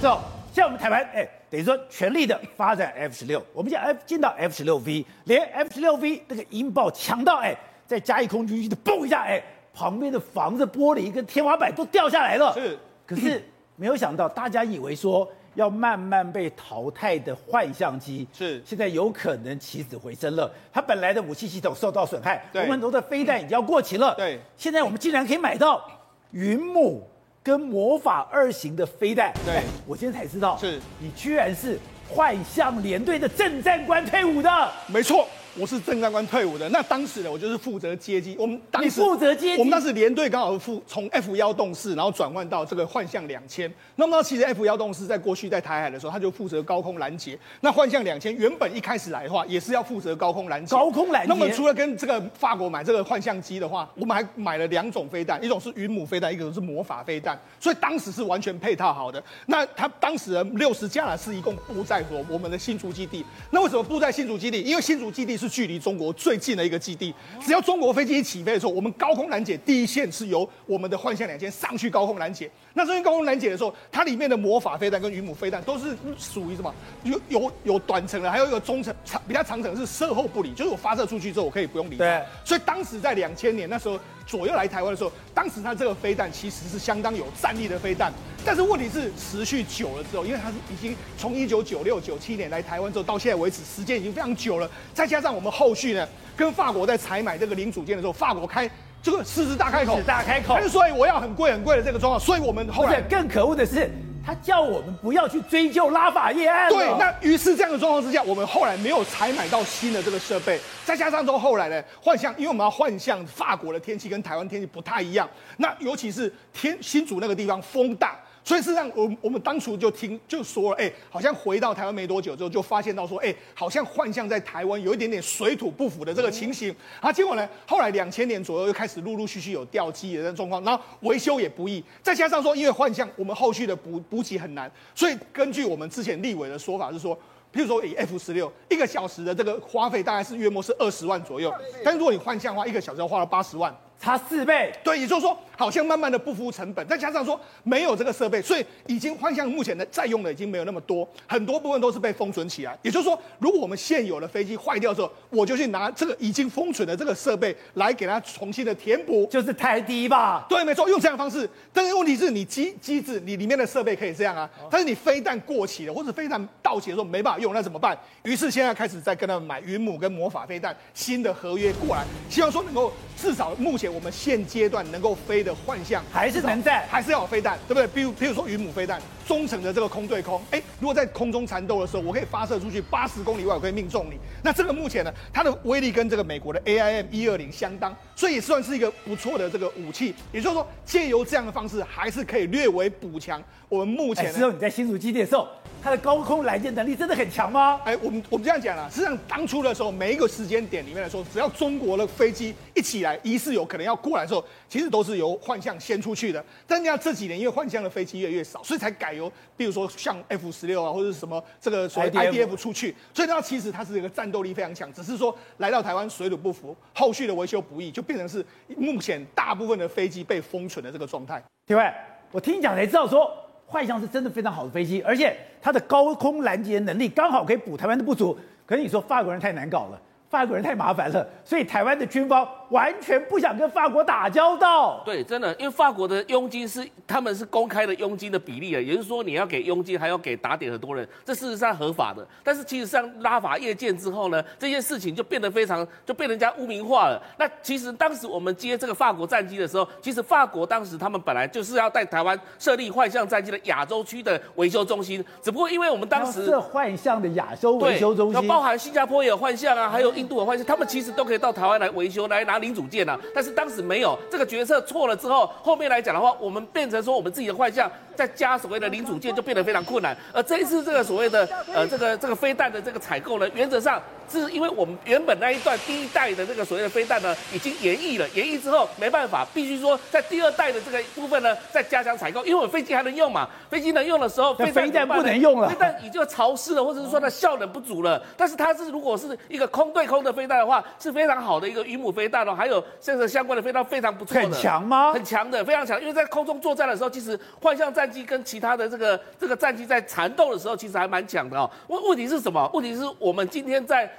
之后，像我们台湾，哎，等于说全力的发展 F 十六，我们现在 F 进到 F 十六 V，连 F 十六 V 那个音爆强到，哎，在嘉义空军基地嘣一下，哎，旁边的房子玻璃跟天花板都掉下来了。是，可是没有想到，大家以为说要慢慢被淘汰的幻象机，是现在有可能起死回生了。它本来的武器系统受到损害，对我们很多的飞弹已经要过期了。对，现在我们竟然可以买到云母跟魔法二型的飞弹。对哎我今天才知道，是你居然是幻象联队的正战官退伍的。没错。我是政战官退伍的，那当时呢，我就是负责接机。我们当时你负责接机，我们当时连队刚好负从 F 幺洞四，然后转换到这个幻象两千。那么其实 F 幺洞四在过去在台海的时候，他就负责高空拦截。那幻象两千原本一开始来的话，也是要负责高空拦截。高空拦截。那么除了跟这个法国买这个幻象机的话，我们还买了两种飞弹，一种是云母飞弹，一种是魔法飞弹。所以当时是完全配套好的。那他当时六十架是一共布在我我们的新竹基地。那为什么布在新竹基地？因为新竹基地是距离中国最近的一个基地，只要中国飞机一起飞的时候，我们高空拦截第一线是由我们的幻象两千上去高空拦截。那这些高空拦截的时候，它里面的魔法飞弹跟云母飞弹都是属于什么？有有有短程的，还有一个中程长比较长程是射后不理，就是我发射出去之后我可以不用理。对。所以当时在两千年那时候左右来台湾的时候，当时他这个飞弹其实是相当有战力的飞弹。但是问题是持续久了之后，因为他是已经从一九九六九七年来台湾之后到现在为止，时间已经非常久了，再加上我们后续呢。跟法国在采买这个零组件的时候，法国开这个狮子大开口，狮子大开口，他就说我要很贵很贵的这个装，所以我们后来更可恶的是，他叫我们不要去追究拉法叶案。对，那于是这样的状况之下，我们后来没有采买到新的这个设备，再加上之后后来呢，幻象，因为我们要幻象法国的天气跟台湾天气不太一样，那尤其是天新竹那个地方风大。所以事实上，我我们当初就听就说了，哎，好像回到台湾没多久之后，就发现到说，哎，好像幻象在台湾有一点点水土不服的这个情形。啊，结果呢，后来两千年左右又开始陆陆续续有掉机的这种状况，然后维修也不易，再加上说，因为幻象我们后续的补补给很难，所以根据我们之前立委的说法是说，譬如说以 F 十六一个小时的这个花费大概是约莫是二十万左右，但是如果你幻象的话，一个小时要花了八十万。差四倍，对，也就是说，好像慢慢的不敷成本，再加上说没有这个设备，所以已经换向目前的在用的已经没有那么多，很多部分都是被封存起来。也就是说，如果我们现有的飞机坏掉之后，我就去拿这个已经封存的这个设备来给它重新的填补，就是太低吧？对，没错，用这样的方式。但是问题是你机机制，你里面的设备可以这样啊，但是你飞弹过期了或者飞弹到期的时候没办法用，那怎么办？于是现在开始在跟他们买云母跟魔法飞弹新的合约过来，希望说能够至少目前。我们现阶段能够飞的幻象还是能在，还是要有飞弹，对不对？比如，比如说云母飞弹，中程的这个空对空，哎，如果在空中缠斗的时候，我可以发射出去八十公里外，我可以命中你。那这个目前呢，它的威力跟这个美国的 AIM 一二零相当，所以也算是一个不错的这个武器。也就是说，借由这样的方式，还是可以略微补强我们目前。之后你在新竹基地的时候，它的高空拦截能力真的很强吗？哎，我们我们这样讲了，实际上当初的时候，每一个时间点里面来说，只要中国的飞机一起来，疑似有可能要过来的时候，其实都是由幻象先出去的。但你要这几年，因为幻象的飞机越来越少，所以才改由，比如说像 F 十六啊，或者是什么这个所谓 IDF 出去。所以它其实它是一个战斗力非常强，只是说来到台湾水土不服，后续的维修不易，就变成是目前大部分的飞机被封存的这个状态。另外，我听你讲才知道说。幻象是真的非常好的飞机，而且它的高空拦截能力刚好可以补台湾的不足。可是你说法国人太难搞了。法国人太麻烦了，所以台湾的军方完全不想跟法国打交道。对，真的，因为法国的佣金是他们是公开的佣金的比例啊，也就是说你要给佣金，还要给打点很多人，这事实上合法的。但是其实上拉法叶舰之后呢，这件事情就变得非常 就被人家污名化了。那其实当时我们接这个法国战机的时候，其实法国当时他们本来就是要在台湾设立幻象战机的亚洲区的维修中心，只不过因为我们当时设幻象的亚洲维修中心，包含新加坡也有幻象啊，还有。印度有幻象，他们其实都可以到台湾来维修，来拿零组件呢。但是当时没有这个决策错了之后，后面来讲的话，我们变成说我们自己的幻象再加所谓的零组件就变得非常困难。而这一次这个所谓的呃这个这个飞弹的这个采购呢，原则上是因为我们原本那一段第一代的这个所谓的飞弹呢已经延役了，延役之后没办法，必须说在第二代的这个部分呢再加强采购，因为我飞机还能用嘛，飞机能用的时候，飞弹不能用了，飞弹已经潮湿了，或者是说它效能不足了。但是它是如果是一个空对空的飞弹的话，是非常好的一个鱼母飞弹哦，还有这个相关的飞弹非常不错的，很强吗？很强的，非常强。因为在空中作战的时候，其实幻象战机跟其他的这个这个战机在缠斗的时候，其实还蛮强的哦。问问题是什么？问题是我们今天在。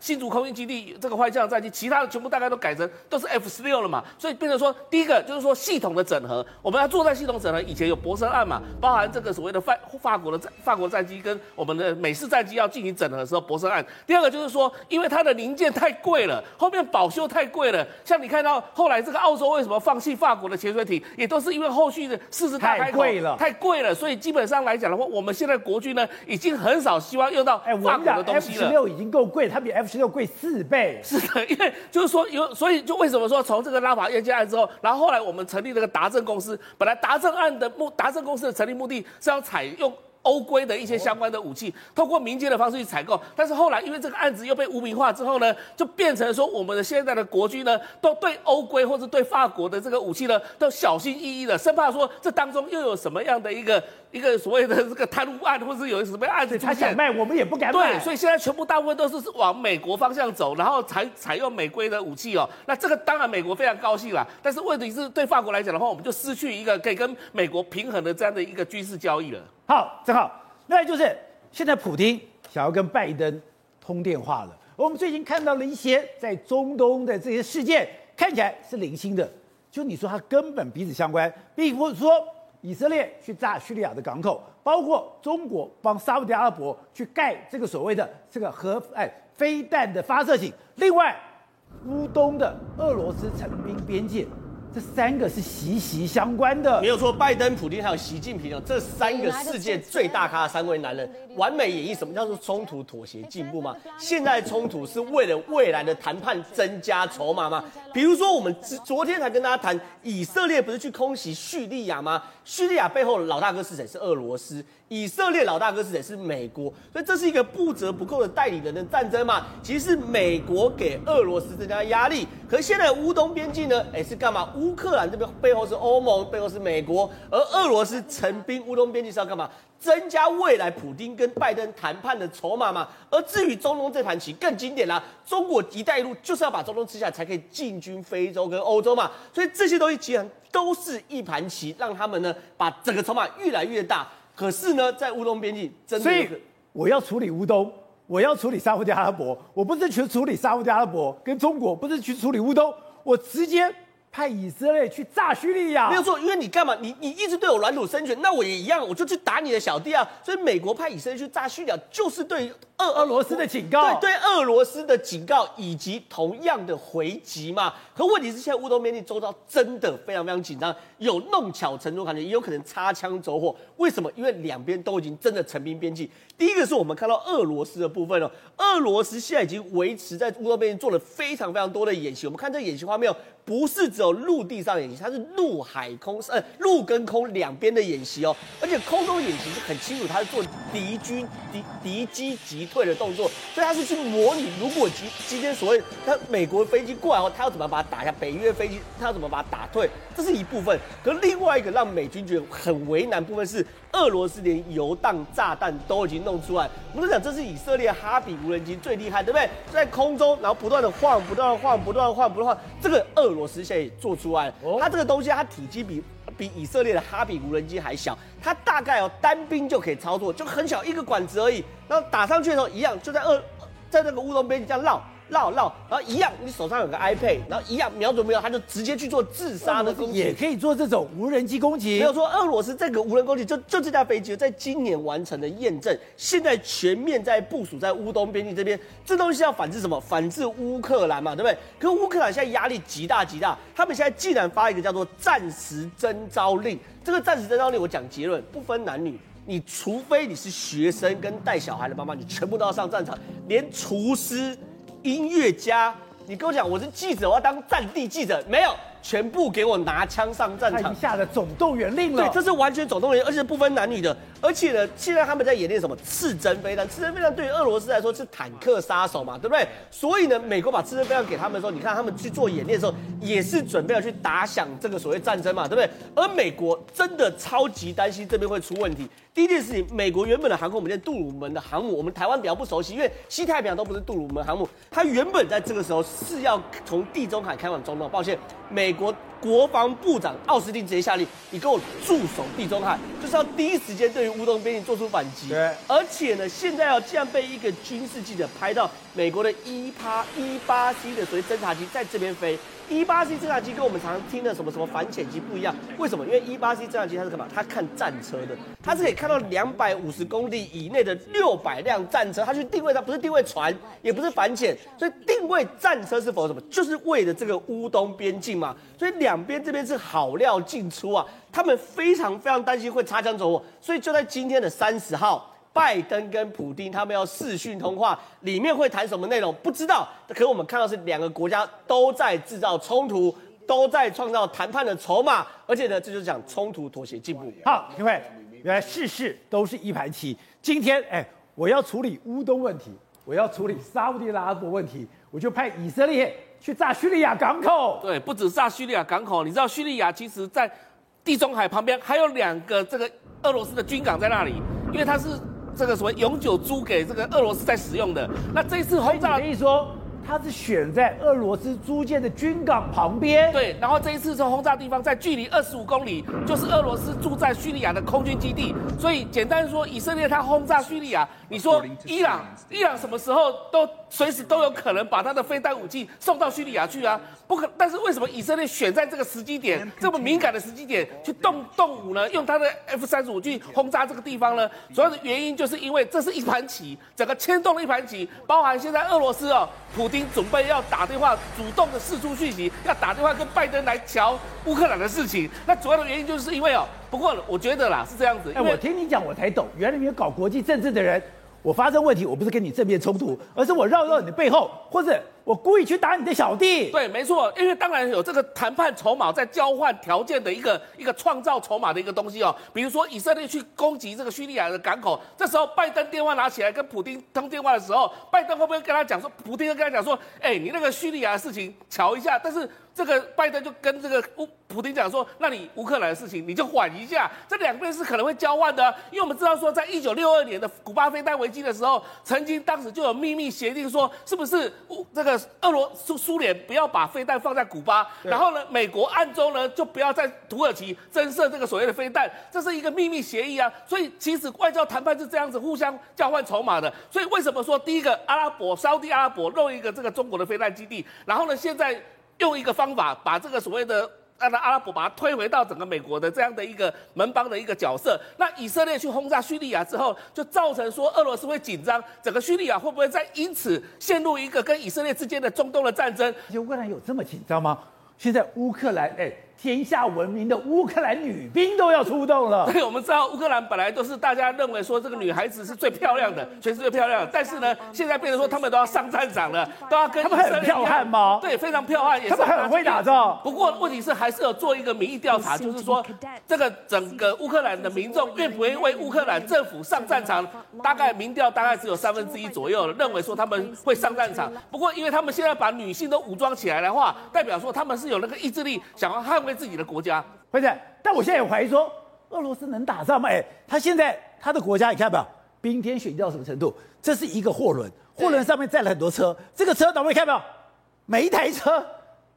新竹空军基地这个幻象战机，其他的全部大概都改成都是 F 十六了嘛，所以变成说，第一个就是说系统的整合，我们要作战系统整合，以前有博森案嘛，包含这个所谓的法法国的战法国战机跟我们的美式战机要进行整合的时候，博森案。第二个就是说，因为它的零件太贵了，后面保修太贵了，像你看到后来这个澳洲为什么放弃法国的潜水艇，也都是因为后续的试试太贵了，太贵了，所以基本上来讲的话，我们现在国军呢已经很少希望用到法国的东西了。F 十六已经够贵，它比 F 十六贵四倍。是的，因为就是说有，所以就为什么说从这个拉法叶舰案之后，然后后来我们成立这个达正公司，本来达正案的目，达正公司的成立目的是要采用。欧规的一些相关的武器，通过民间的方式去采购，但是后来因为这个案子又被污名化之后呢，就变成说我们的现在的国军呢，都对欧规或者对法国的这个武器呢，都小心翼翼的，生怕说这当中又有什么样的一个一个所谓的这个贪污案，或者有什么案子他想卖，我们也不敢卖。对，所以现在全部大部分都是往美国方向走，然后采采用美规的武器哦。那这个当然美国非常高兴啦，但是问题是对法国来讲的话，我们就失去一个可以跟美国平衡的这样的一个军事交易了。好，正好。那就是现在普京想要跟拜登通电话了。我们最近看到了一些在中东的这些事件，看起来是零星的，就你说它根本彼此相关，并不是说以色列去炸叙利亚的港口，包括中国帮沙乌地阿拉伯去盖这个所谓的这个核哎飞弹的发射井，另外乌东的俄罗斯成兵边界。这三个是息息相关的，没有错。拜登、普丁还有习近平哦，这三个世界最大咖的三位男人，完美演绎什么叫做冲突、妥协、进步吗？现在冲突是为了未来的谈判增加筹码吗？比如说，我们昨昨天才跟大家谈，以色列不是去空袭叙利亚吗？叙利亚背后的老大哥是谁？是俄罗斯。以色列老大哥是谁？是美国。所以这是一个不折不扣的代理人的战争嘛？其实是美国给俄罗斯增加压力。可是现在乌东边境呢？哎，是干嘛？乌克兰这边背后是欧盟，背后是美国，而俄罗斯陈兵乌东边境是要干嘛？增加未来普丁跟拜登谈判的筹码嘛？而至于中东这盘棋更经典啦，中国一带一路就是要把中东吃下，才可以进军非洲跟欧洲嘛。所以这些东西其实都是一盘棋，让他们呢把整个筹码越来越大。可是呢，在乌东边境，真的，所以我要处理乌东，我要处理沙乌地阿拉伯，我不是去处理沙乌地阿拉伯跟中国，不是去处理乌东，我直接派以色列去炸叙利亚。没有错，因为你干嘛？你你一直对我软土生权，那我也一样，我就去打你的小弟啊。所以美国派以色列去炸叙利亚，就是对俄俄罗斯的警告，对对俄罗斯的警告，以及同样的回击嘛。可问题是，现在乌东边境周遭真的非常非常紧张，有弄巧成拙感觉，也有可能擦枪走火。为什么？因为两边都已经真的成兵边境。第一个是我们看到俄罗斯的部分哦，俄罗斯现在已经维持在乌东边境做了非常非常多的演习。我们看这个演习画面，不是只有陆地上演习，它是陆海空呃陆跟空两边的演习哦。而且空中演习是很清楚，它是做敌军敌敌机击退的动作，所以它是去模拟如果今今天所谓它美国飞机过来后，它要怎么把它打下？北约飞机它要怎么把它打退？这是一部分。可另外一个让美军觉得很为难部分是，俄罗斯连游荡炸弹都已经弄出来。我们都讲这是以色列哈比无人机最厉害，对不对？在空中，然后不断的晃，不断的晃，不断的晃，不断晃。这个俄罗斯现在也做出来了。它这个东西，它体积比比以色列的哈比无人机还小，它大概哦单兵就可以操作，就很小一个管子而已。然后打上去的时候，一样就在二，在那个乌龙边境这样绕。绕绕，然后一样，你手上有个 iPad，然后一样瞄准没有，他就直接去做自杀的攻击，也可以做这种无人机攻击。没有说俄罗斯这个无人攻击，就就这架飞机在今年完成了验证，现在全面在部署在乌东边境这边。这东西要反制什么？反制乌克兰嘛，对不对？可乌克兰现在压力极大极大，他们现在既然发一个叫做暂时征召令。这个暂时征召令，我讲结论，不分男女，你除非你是学生跟带小孩的妈妈，你全部都要上战场，连厨师。音乐家，你跟我讲，我是记者，我要当战地记者，没有，全部给我拿枪上战场。下的总动员令了。对，这是完全总动员，而且不分男女的。而且呢，现在他们在演练什么刺针飞弹？刺针飞弹对于俄罗斯来说是坦克杀手嘛，对不对？所以呢，美国把刺针飞弹给他们的时候，你看他们去做演练的时候，也是准备要去打响这个所谓战争嘛，对不对？而美国真的超级担心这边会出问题。第一件事情，美国原本的航空母舰杜鲁门的航母，我们台湾比较不熟悉，因为西太平洋都不是杜鲁门航母，它原本在这个时候是要从地中海开往中东。抱歉，美国国防部长奥斯汀直接下令，你给我驻守地中海，就是要第一时间对于乌东边境做出反击。对，而且呢，现在要这样被一个军事记者拍到美国的伊帕伊八 C 的所谓侦察机在这边飞。一八 C 侦察机跟我们常常听的什么什么反潜机不一样，为什么？因为一八 C 侦察机它是干嘛？它看战车的，它是可以看到两百五十公里以内的六百辆战车，它去定位它不是定位船，也不是反潜，所以定位战车是否什么？就是为了这个乌东边境嘛。所以两边这边是好料进出啊，他们非常非常担心会擦枪走火，所以就在今天的三十号。拜登跟普丁他们要视讯通话，里面会谈什么内容不知道。可我们看到是两个国家都在制造冲突，都在创造谈判的筹码，而且呢，这就是讲冲突妥协进步。好，各位，原来事事都是一盘棋。今天，哎，我要处理乌东问题，我要处理沙乌地阿拉伯问题，我就派以色列去炸叙利亚港口。对，不止炸叙利亚港口，你知道叙利亚其实在地中海旁边还有两个这个俄罗斯的军港在那里，因为它是。这个所谓永久租给这个俄罗斯在使用的，那这一次轰炸，可以说它是选在俄罗斯租借的军港旁边。对，然后这一次这轰炸地方在距离二十五公里，就是俄罗斯驻在叙利亚的空军基地。所以简单说，以色列它轰炸叙利亚，你说伊朗，伊朗什么时候都随时都有可能把他的飞弹武器送到叙利亚去啊？不可，但是为什么以色列选在这个时机点，这么敏感的时机点去动动武呢？用他的 F 三十五去轰炸这个地方呢？主要的原因就是因为这是一盘棋，整个牵动了一盘棋，包含现在俄罗斯哦，普京准备要打电话，主动的释出讯息，要打电话跟拜登来瞧乌克兰的事情。那主要的原因就是因为哦，不过我觉得啦是这样子，哎，我听你讲我才懂，原来你有搞国际政治的人。我发生问题，我不是跟你正面冲突，而是我绕绕你的背后，或者我故意去打你的小弟。对，没错，因为当然有这个谈判筹码在交换条件的一个一个创造筹码的一个东西哦。比如说以色列去攻击这个叙利亚的港口，这时候拜登电话拿起来跟普丁通电话的时候，拜登会不会跟他讲说，普丁会跟他讲说，哎，你那个叙利亚的事情瞧一下，但是。这个拜登就跟这个乌普京讲说，那你乌克兰的事情你就缓一下，这两边是可能会交换的，因为我们知道说，在一九六二年的古巴飞弹危机的时候，曾经当时就有秘密协定说，是不是乌这个俄罗苏苏联不要把飞弹放在古巴，然后呢，美国暗中呢就不要在土耳其增设这个所谓的飞弹，这是一个秘密协议啊，所以其实外交谈判是这样子互相交换筹码的，所以为什么说第一个阿拉伯沙乌地阿拉伯弄一个这个中国的飞弹基地，然后呢现在。用一个方法把这个所谓的让阿拉伯把它推回到整个美国的这样的一个门邦的一个角色。那以色列去轰炸叙利亚之后，就造成说俄罗斯会紧张，整个叙利亚会不会再因此陷入一个跟以色列之间的中东的战争？乌克兰有这么紧张吗？现在乌克兰哎。天下闻名的乌克兰女兵都要出动了。对，我们知道乌克兰本来都是大家认为说这个女孩子是最漂亮的，全世界最漂亮的。但是呢，现在变成说他们都要上战场了，都要跟他们很漂悍吗？对，非常漂悍，也是他们很会打仗。不过问题是还是有做一个民意调查，就是说这个整个乌克兰的民众愿不愿意为乌克兰政府上战场？大概民调大概只有三分之一左右了，认为说他们会上战场。不过因为他们现在把女性都武装起来的话，代表说他们是有那个意志力，想要捍卫自己的国家。不是，但我现在也怀疑说，俄罗斯能打仗吗？哎，他现在他的国家，你看到没有？冰天雪地到什么程度？这是一个货轮，货轮上面载了很多车，这个车，各位看到没有？每一台车。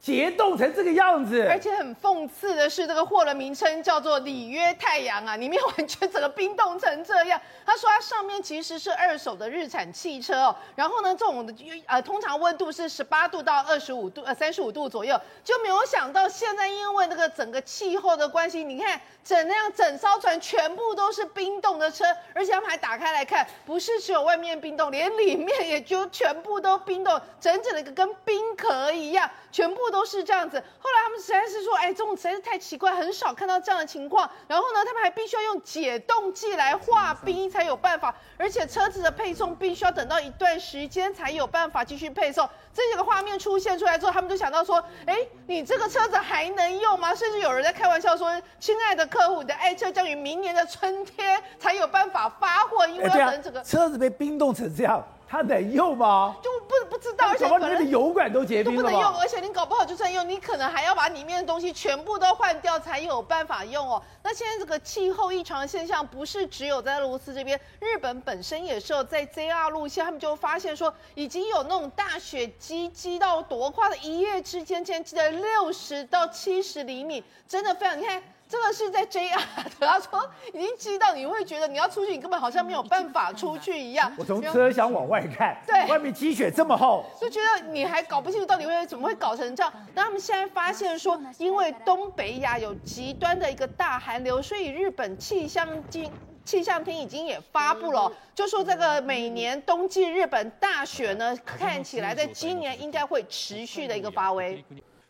结冻成这个样子，而且很讽刺的是，这个货的名称叫做“里约太阳”啊，里面完全整个冰冻成这样。他说它上面其实是二手的日产汽车哦，然后呢，这种的呃通常温度是十八度到二十五度呃三十五度左右，就没有想到现在因为那个整个气候的关系，你看整辆整艘船全部都是冰冻的车，而且他们还打开来看，不是只有外面冰冻，连里面也就全部都冰冻，整整的一个跟冰壳一样，全部。都是这样子。后来他们实在是说，哎，这种实在是太奇怪，很少看到这样的情况。然后呢，他们还必须要用解冻剂来化冰才有办法，而且车子的配送必须要等到一段时间才有办法继续配送。这几个画面出现出来之后，他们就想到说，哎，你这个车子还能用吗？甚至有人在开玩笑说，亲爱的客户，你的爱车将于明年的春天才有办法发货，因为要等这个、车子被冰冻成这样。它能用吗？就不不知道，而且可能油管都结冰了，都不能用，而且你搞不好就算用，你可能还要把里面的东西全部都换掉才有办法用哦。那现在这个气候异常的现象不是只有在俄罗斯这边，日本本身也是有在 JR 路线，他们就发现说已经有那种大雪积积到多快的，一夜之间竟然积了六十到七十厘米，真的非常，你看。这个是在 JR 的，他说已经积到你会觉得你要出去，你根本好像没有办法出去一样。我从车厢往外看，对，外面积雪这么厚，就觉得你还搞不清楚到底会怎么会搞成这样。那他们现在发现说，因为东北亚有极端的一个大寒流，所以日本气象厅气象厅已经也发布了，就说这个每年冬季日本大雪呢，看起来在今年应该会持续的一个发威。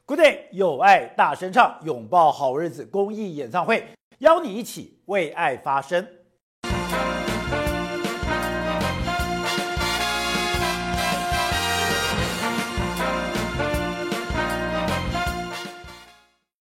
Good day，有爱大声唱，拥抱好日子公益演唱会，邀你一起为爱发声。